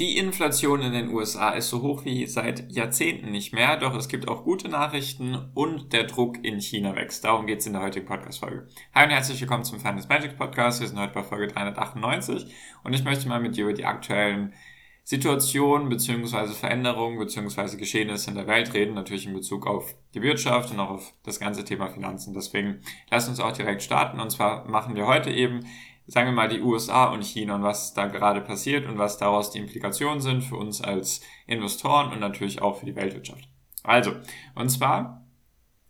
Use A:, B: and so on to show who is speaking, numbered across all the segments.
A: Die Inflation in den USA ist so hoch wie seit Jahrzehnten nicht mehr, doch es gibt auch gute Nachrichten und der Druck in China wächst. Darum geht es in der heutigen Podcast-Folge. Hi und herzlich willkommen zum Finance Magic Podcast. Wir sind heute bei Folge 398 und ich möchte mal mit dir über die aktuellen Situationen bzw. Veränderungen bzw. Geschehnisse in der Welt reden, natürlich in Bezug auf die Wirtschaft und auch auf das ganze Thema Finanzen. Deswegen lass uns auch direkt starten und zwar machen wir heute eben sagen wir mal, die USA und China und was da gerade passiert und was daraus die Implikationen sind für uns als Investoren und natürlich auch für die Weltwirtschaft. Also, und zwar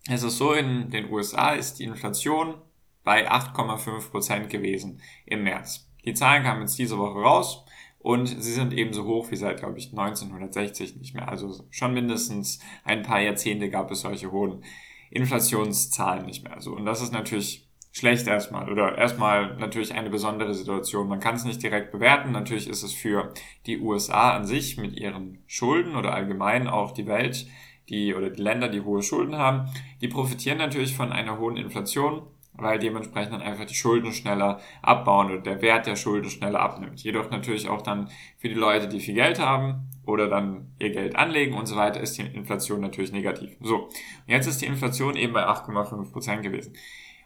A: ist es so, in den USA ist die Inflation bei 8,5 Prozent gewesen im März. Die Zahlen kamen jetzt diese Woche raus und sie sind ebenso hoch wie seit, glaube ich, 1960 nicht mehr. Also schon mindestens ein paar Jahrzehnte gab es solche hohen Inflationszahlen nicht mehr. So, und das ist natürlich schlecht erstmal oder erstmal natürlich eine besondere Situation. Man kann es nicht direkt bewerten. Natürlich ist es für die USA an sich mit ihren Schulden oder allgemein auch die Welt, die oder die Länder, die hohe Schulden haben, die profitieren natürlich von einer hohen Inflation, weil dementsprechend dann einfach die Schulden schneller abbauen oder der Wert der Schulden schneller abnimmt. Jedoch natürlich auch dann für die Leute, die viel Geld haben oder dann ihr Geld anlegen und so weiter, ist die Inflation natürlich negativ. So, und jetzt ist die Inflation eben bei 8,5 Prozent gewesen.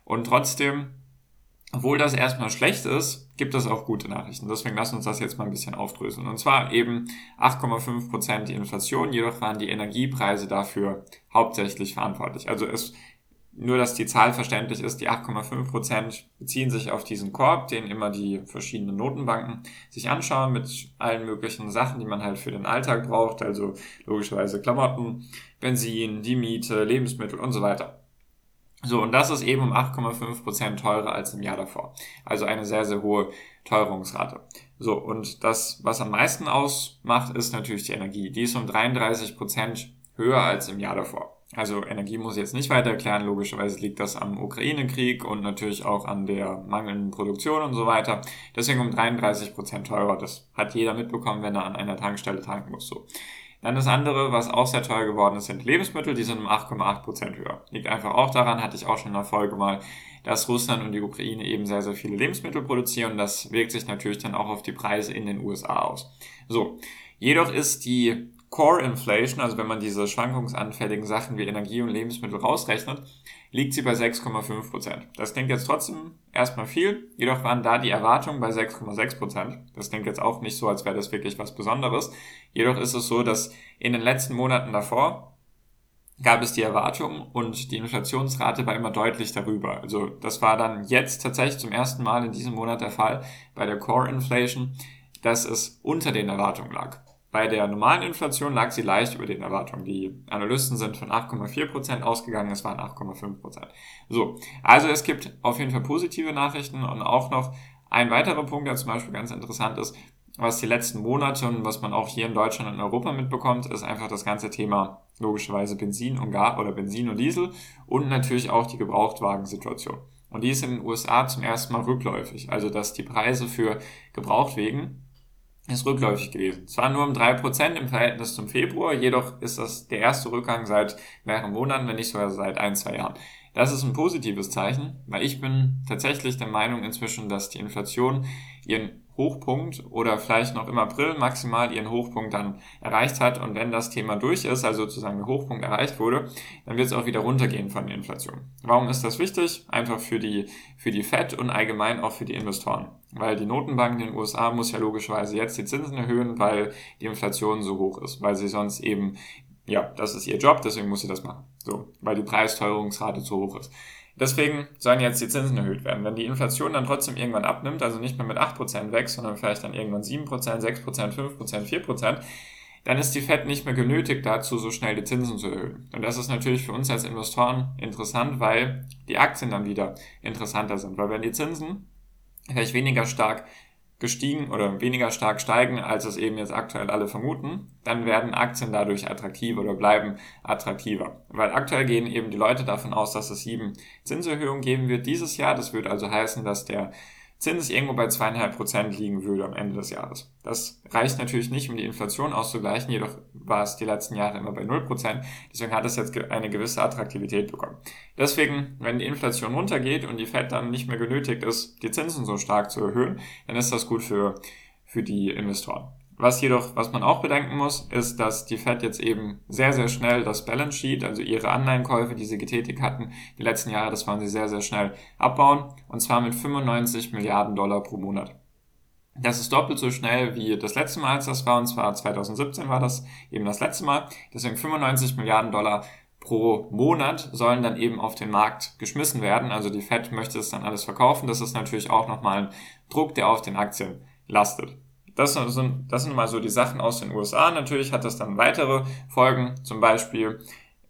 A: Und trotzdem, obwohl das erstmal schlecht ist, gibt es auch gute Nachrichten. Deswegen lass uns das jetzt mal ein bisschen aufdröseln. Und zwar eben 8,5 Prozent die Inflation, jedoch waren die Energiepreise dafür hauptsächlich verantwortlich. Also es nur, dass die Zahl verständlich ist, die 8,5 Prozent beziehen sich auf diesen Korb, den immer die verschiedenen Notenbanken sich anschauen mit allen möglichen Sachen, die man halt für den Alltag braucht, also logischerweise Klamotten, Benzin, die Miete, Lebensmittel und so weiter. So, und das ist eben um 8,5% teurer als im Jahr davor. Also eine sehr, sehr hohe Teuerungsrate. So, und das, was am meisten ausmacht, ist natürlich die Energie. Die ist um 33% höher als im Jahr davor. Also Energie muss ich jetzt nicht weiter erklären. Logischerweise liegt das am Ukraine-Krieg und natürlich auch an der mangelnden Produktion und so weiter. Deswegen um 33% teurer. Das hat jeder mitbekommen, wenn er an einer Tankstelle tanken muss. So. Dann das andere, was auch sehr teuer geworden ist, sind Lebensmittel. Die sind um 8,8% höher. Liegt einfach auch daran, hatte ich auch schon in der Folge mal, dass Russland und die Ukraine eben sehr, sehr viele Lebensmittel produzieren. Das wirkt sich natürlich dann auch auf die Preise in den USA aus. So. Jedoch ist die Core Inflation, also wenn man diese schwankungsanfälligen Sachen wie Energie und Lebensmittel rausrechnet, liegt sie bei 6,5 Prozent. Das klingt jetzt trotzdem erstmal viel, jedoch waren da die Erwartungen bei 6,6 Prozent. Das klingt jetzt auch nicht so, als wäre das wirklich was Besonderes. Jedoch ist es so, dass in den letzten Monaten davor gab es die Erwartung und die Inflationsrate war immer deutlich darüber. Also das war dann jetzt tatsächlich zum ersten Mal in diesem Monat der Fall bei der Core Inflation, dass es unter den Erwartungen lag. Bei der normalen Inflation lag sie leicht über den Erwartungen. Die Analysten sind von 8,4% ausgegangen, es waren 8,5%. So, also es gibt auf jeden Fall positive Nachrichten und auch noch ein weiterer Punkt, der zum Beispiel ganz interessant ist, was die letzten Monate und was man auch hier in Deutschland und Europa mitbekommt, ist einfach das ganze Thema logischerweise Benzin und Gas oder Benzin und Diesel und natürlich auch die Gebrauchtwagensituation. Und die ist in den USA zum ersten Mal rückläufig. Also dass die Preise für Gebrauchtwagen ist rückläufig gewesen. Zwar nur um drei Prozent im Verhältnis zum Februar, jedoch ist das der erste Rückgang seit mehreren Monaten, wenn nicht sogar seit ein, zwei Jahren. Das ist ein positives Zeichen, weil ich bin tatsächlich der Meinung inzwischen, dass die Inflation ihren Hochpunkt oder vielleicht noch im April maximal ihren Hochpunkt dann erreicht hat. Und wenn das Thema durch ist, also sozusagen der Hochpunkt erreicht wurde, dann wird es auch wieder runtergehen von der Inflation. Warum ist das wichtig? Einfach für die, für die FED und allgemein auch für die Investoren. Weil die Notenbank in den USA muss ja logischerweise jetzt die Zinsen erhöhen, weil die Inflation so hoch ist, weil sie sonst eben, ja, das ist ihr Job, deswegen muss sie das machen. So, weil die Preisteuerungsrate zu hoch ist. Deswegen sollen jetzt die Zinsen erhöht werden. Wenn die Inflation dann trotzdem irgendwann abnimmt, also nicht mehr mit 8% wächst, sondern vielleicht dann irgendwann 7%, 6%, 5%, 4%, dann ist die Fed nicht mehr genötigt dazu, so schnell die Zinsen zu erhöhen. Und das ist natürlich für uns als Investoren interessant, weil die Aktien dann wieder interessanter sind. Weil wenn die Zinsen vielleicht weniger stark gestiegen oder weniger stark steigen, als es eben jetzt aktuell alle vermuten, dann werden Aktien dadurch attraktiver oder bleiben attraktiver. Weil aktuell gehen eben die Leute davon aus, dass es sieben Zinserhöhungen geben wird dieses Jahr. Das würde also heißen, dass der Zins irgendwo bei zweieinhalb Prozent liegen würde am Ende des Jahres. Das reicht natürlich nicht, um die Inflation auszugleichen, jedoch war es die letzten Jahre immer bei null Prozent. Deswegen hat es jetzt eine gewisse Attraktivität bekommen. Deswegen, wenn die Inflation runtergeht und die Fed dann nicht mehr genötigt ist, die Zinsen so stark zu erhöhen, dann ist das gut für, für die Investoren. Was jedoch, was man auch bedenken muss, ist, dass die Fed jetzt eben sehr, sehr schnell das Balance Sheet, also ihre Anleihenkäufe, die sie getätigt hatten, die letzten Jahre, das waren sie sehr, sehr schnell abbauen. Und zwar mit 95 Milliarden Dollar pro Monat. Das ist doppelt so schnell wie das letzte Mal, als das war, und zwar 2017 war das eben das letzte Mal. Deswegen 95 Milliarden Dollar pro Monat sollen dann eben auf den Markt geschmissen werden. Also die Fed möchte es dann alles verkaufen. Das ist natürlich auch nochmal ein Druck, der auf den Aktien lastet. Das sind, das sind mal so die Sachen aus den USA. Natürlich hat das dann weitere Folgen. Zum Beispiel,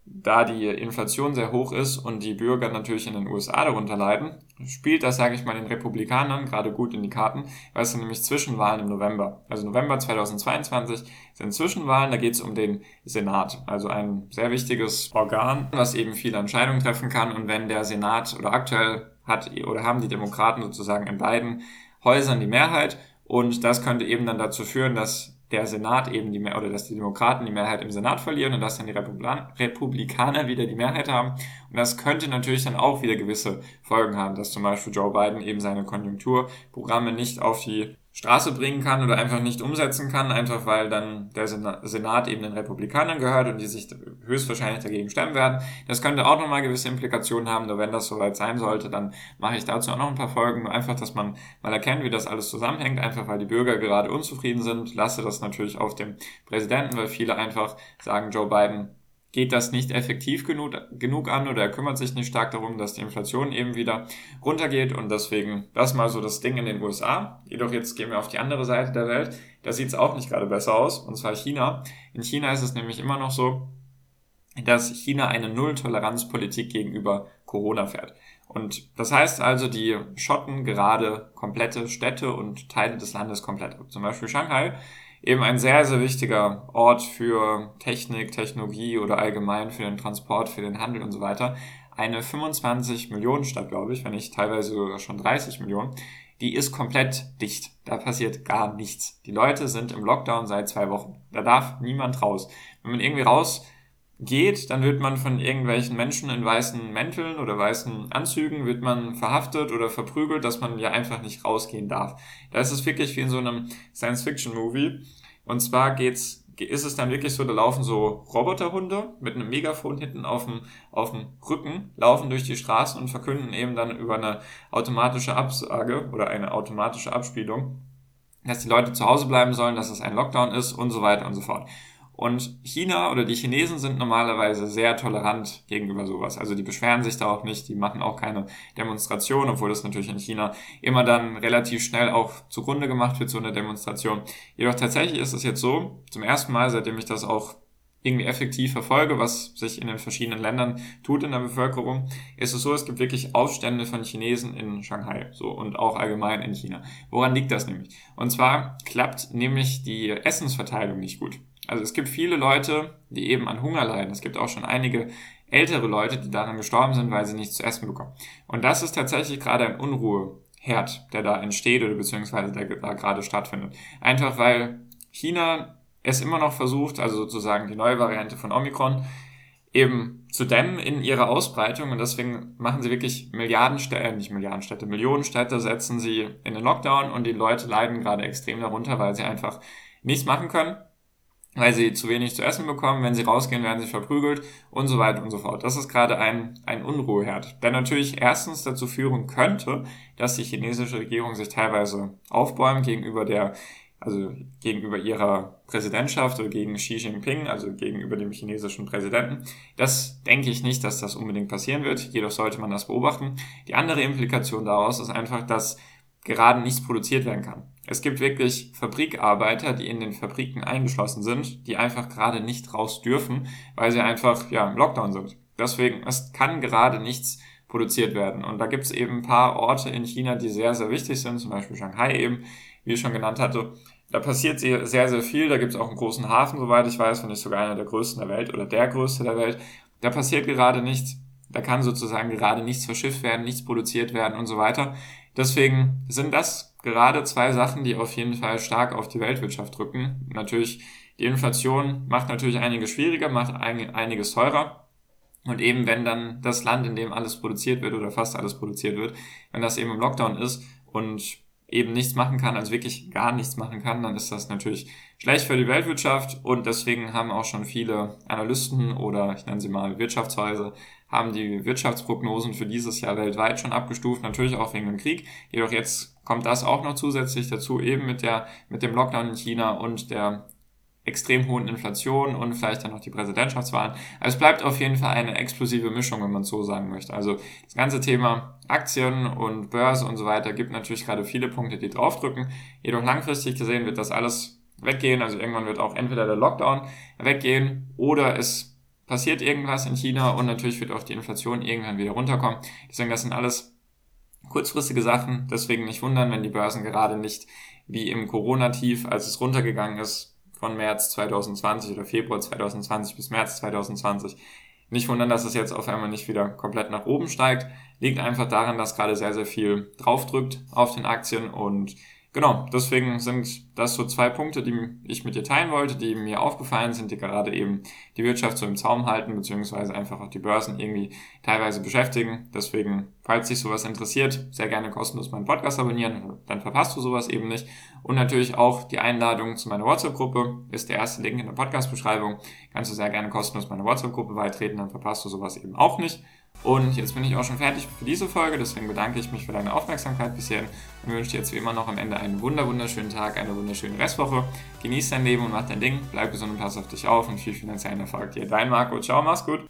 A: da die Inflation sehr hoch ist und die Bürger natürlich in den USA darunter leiden, spielt das, sage ich mal, den Republikanern gerade gut in die Karten, weil es sind nämlich Zwischenwahlen im November. Also November 2022 sind Zwischenwahlen, da geht es um den Senat, also ein sehr wichtiges Organ, was eben viele Entscheidungen treffen kann. Und wenn der Senat oder aktuell hat oder haben die Demokraten sozusagen in beiden Häusern die Mehrheit und das könnte eben dann dazu führen, dass der Senat eben die Mehr oder dass die Demokraten die Mehrheit im Senat verlieren und dass dann die Republikan Republikaner wieder die Mehrheit haben. Und das könnte natürlich dann auch wieder gewisse Folgen haben, dass zum Beispiel Joe Biden eben seine Konjunkturprogramme nicht auf die Straße bringen kann oder einfach nicht umsetzen kann, einfach weil dann der Senat eben den Republikanern gehört und die sich höchstwahrscheinlich dagegen stemmen werden. Das könnte auch nochmal gewisse Implikationen haben, nur wenn das soweit sein sollte, dann mache ich dazu auch noch ein paar Folgen, einfach, dass man mal erkennt, wie das alles zusammenhängt, einfach weil die Bürger gerade unzufrieden sind, lasse das natürlich auf dem Präsidenten, weil viele einfach sagen, Joe Biden geht das nicht effektiv genug, genug an oder er kümmert sich nicht stark darum, dass die Inflation eben wieder runtergeht und deswegen das mal so das Ding in den USA. Jedoch jetzt gehen wir auf die andere Seite der Welt. Da sieht es auch nicht gerade besser aus und zwar China. In China ist es nämlich immer noch so, dass China eine Null-Toleranz-Politik gegenüber Corona fährt. Und das heißt also, die schotten gerade komplette Städte und Teile des Landes komplett ab. Zum Beispiel Shanghai eben ein sehr, sehr wichtiger Ort für Technik, Technologie oder allgemein für den Transport, für den Handel und so weiter. Eine 25 Millionen Stadt, glaube ich, wenn nicht teilweise sogar schon 30 Millionen, die ist komplett dicht. Da passiert gar nichts. Die Leute sind im Lockdown seit zwei Wochen. Da darf niemand raus. Wenn man irgendwie raus geht, dann wird man von irgendwelchen Menschen in weißen Mänteln oder weißen Anzügen, wird man verhaftet oder verprügelt, dass man ja einfach nicht rausgehen darf. Da ist es wirklich wie in so einem Science-Fiction-Movie. Und zwar geht's ist es dann wirklich so, da laufen so Roboterhunde mit einem Megafon hinten auf dem, auf dem Rücken, laufen durch die Straßen und verkünden eben dann über eine automatische Absage oder eine automatische Abspielung, dass die Leute zu Hause bleiben sollen, dass es ein Lockdown ist und so weiter und so fort. Und China oder die Chinesen sind normalerweise sehr tolerant gegenüber sowas. Also die beschweren sich da auch nicht, die machen auch keine Demonstration, obwohl das natürlich in China immer dann relativ schnell auch zugrunde gemacht wird, so eine Demonstration. Jedoch tatsächlich ist es jetzt so, zum ersten Mal, seitdem ich das auch irgendwie effektiv verfolge, was sich in den verschiedenen Ländern tut in der Bevölkerung, ist es so, es gibt wirklich Aufstände von Chinesen in Shanghai, so und auch allgemein in China. Woran liegt das nämlich? Und zwar klappt nämlich die Essensverteilung nicht gut. Also es gibt viele Leute, die eben an Hunger leiden. Es gibt auch schon einige ältere Leute, die daran gestorben sind, weil sie nichts zu essen bekommen. Und das ist tatsächlich gerade ein Unruheherd, der da entsteht oder beziehungsweise der da gerade stattfindet. Einfach weil China es immer noch versucht, also sozusagen die neue Variante von Omikron, eben zu dämmen in ihrer Ausbreitung und deswegen machen sie wirklich Milliardenstädte, nicht Milliardenstädte, Millionenstädte setzen sie in den Lockdown und die Leute leiden gerade extrem darunter, weil sie einfach nichts machen können weil sie zu wenig zu essen bekommen. Wenn sie rausgehen, werden sie verprügelt und so weiter und so fort. Das ist gerade ein, ein Unruheherd, der natürlich erstens dazu führen könnte, dass die chinesische Regierung sich teilweise aufbäumt gegenüber der, also gegenüber ihrer Präsidentschaft oder gegen Xi Jinping, also gegenüber dem chinesischen Präsidenten. Das denke ich nicht, dass das unbedingt passieren wird. Jedoch sollte man das beobachten. Die andere Implikation daraus ist einfach, dass gerade nichts produziert werden kann. Es gibt wirklich Fabrikarbeiter, die in den Fabriken eingeschlossen sind, die einfach gerade nicht raus dürfen, weil sie einfach ja, im Lockdown sind. Deswegen, es kann gerade nichts produziert werden. Und da gibt es eben ein paar Orte in China, die sehr, sehr wichtig sind, zum Beispiel Shanghai eben, wie ich schon genannt hatte. Da passiert sehr, sehr viel. Da gibt es auch einen großen Hafen, soweit ich weiß, wenn nicht sogar einer der größten der Welt oder der größte der Welt. Da passiert gerade nichts. Da kann sozusagen gerade nichts verschifft werden, nichts produziert werden und so weiter. Deswegen sind das gerade zwei Sachen, die auf jeden Fall stark auf die Weltwirtschaft drücken. Natürlich, die Inflation macht natürlich einiges schwieriger, macht einiges teurer. Und eben, wenn dann das Land, in dem alles produziert wird oder fast alles produziert wird, wenn das eben im Lockdown ist und eben nichts machen kann, also wirklich gar nichts machen kann, dann ist das natürlich schlecht für die Weltwirtschaft und deswegen haben auch schon viele Analysten oder ich nenne sie mal Wirtschaftshäuser, haben die Wirtschaftsprognosen für dieses Jahr weltweit schon abgestuft, natürlich auch wegen dem Krieg. Jedoch jetzt kommt das auch noch zusätzlich dazu, eben mit der, mit dem Lockdown in China und der extrem hohen Inflation und vielleicht dann noch die Präsidentschaftswahlen. Also es bleibt auf jeden Fall eine explosive Mischung, wenn man so sagen möchte. Also das ganze Thema Aktien und Börse und so weiter gibt natürlich gerade viele Punkte, die draufdrücken. Jedoch langfristig gesehen wird das alles weggehen. Also irgendwann wird auch entweder der Lockdown weggehen oder es passiert irgendwas in China und natürlich wird auch die Inflation irgendwann wieder runterkommen. Deswegen, das sind alles kurzfristige Sachen. Deswegen nicht wundern, wenn die Börsen gerade nicht wie im Corona-Tief, als es runtergegangen ist, von März 2020 oder Februar 2020 bis März 2020. Nicht wundern, dass es jetzt auf einmal nicht wieder komplett nach oben steigt. Liegt einfach daran, dass gerade sehr, sehr viel draufdrückt auf den Aktien und Genau, deswegen sind das so zwei Punkte, die ich mit dir teilen wollte, die mir aufgefallen sind, die gerade eben die Wirtschaft so im Zaum halten, beziehungsweise einfach auch die Börsen irgendwie teilweise beschäftigen. Deswegen, falls dich sowas interessiert, sehr gerne kostenlos meinen Podcast abonnieren, dann verpasst du sowas eben nicht. Und natürlich auch die Einladung zu meiner WhatsApp-Gruppe ist der erste Link in der Podcast-Beschreibung. Kannst du sehr gerne kostenlos meiner WhatsApp-Gruppe beitreten, dann verpasst du sowas eben auch nicht. Und jetzt bin ich auch schon fertig für diese Folge, deswegen bedanke ich mich für deine Aufmerksamkeit bisher und wünsche dir jetzt wie immer noch am Ende einen wunderschönen Tag, eine wunderschöne Restwoche. Genieß dein Leben und mach dein Ding, bleib gesund und pass auf dich auf und viel finanziellen Erfolg dir. Dein Marco, ciao, mach's gut.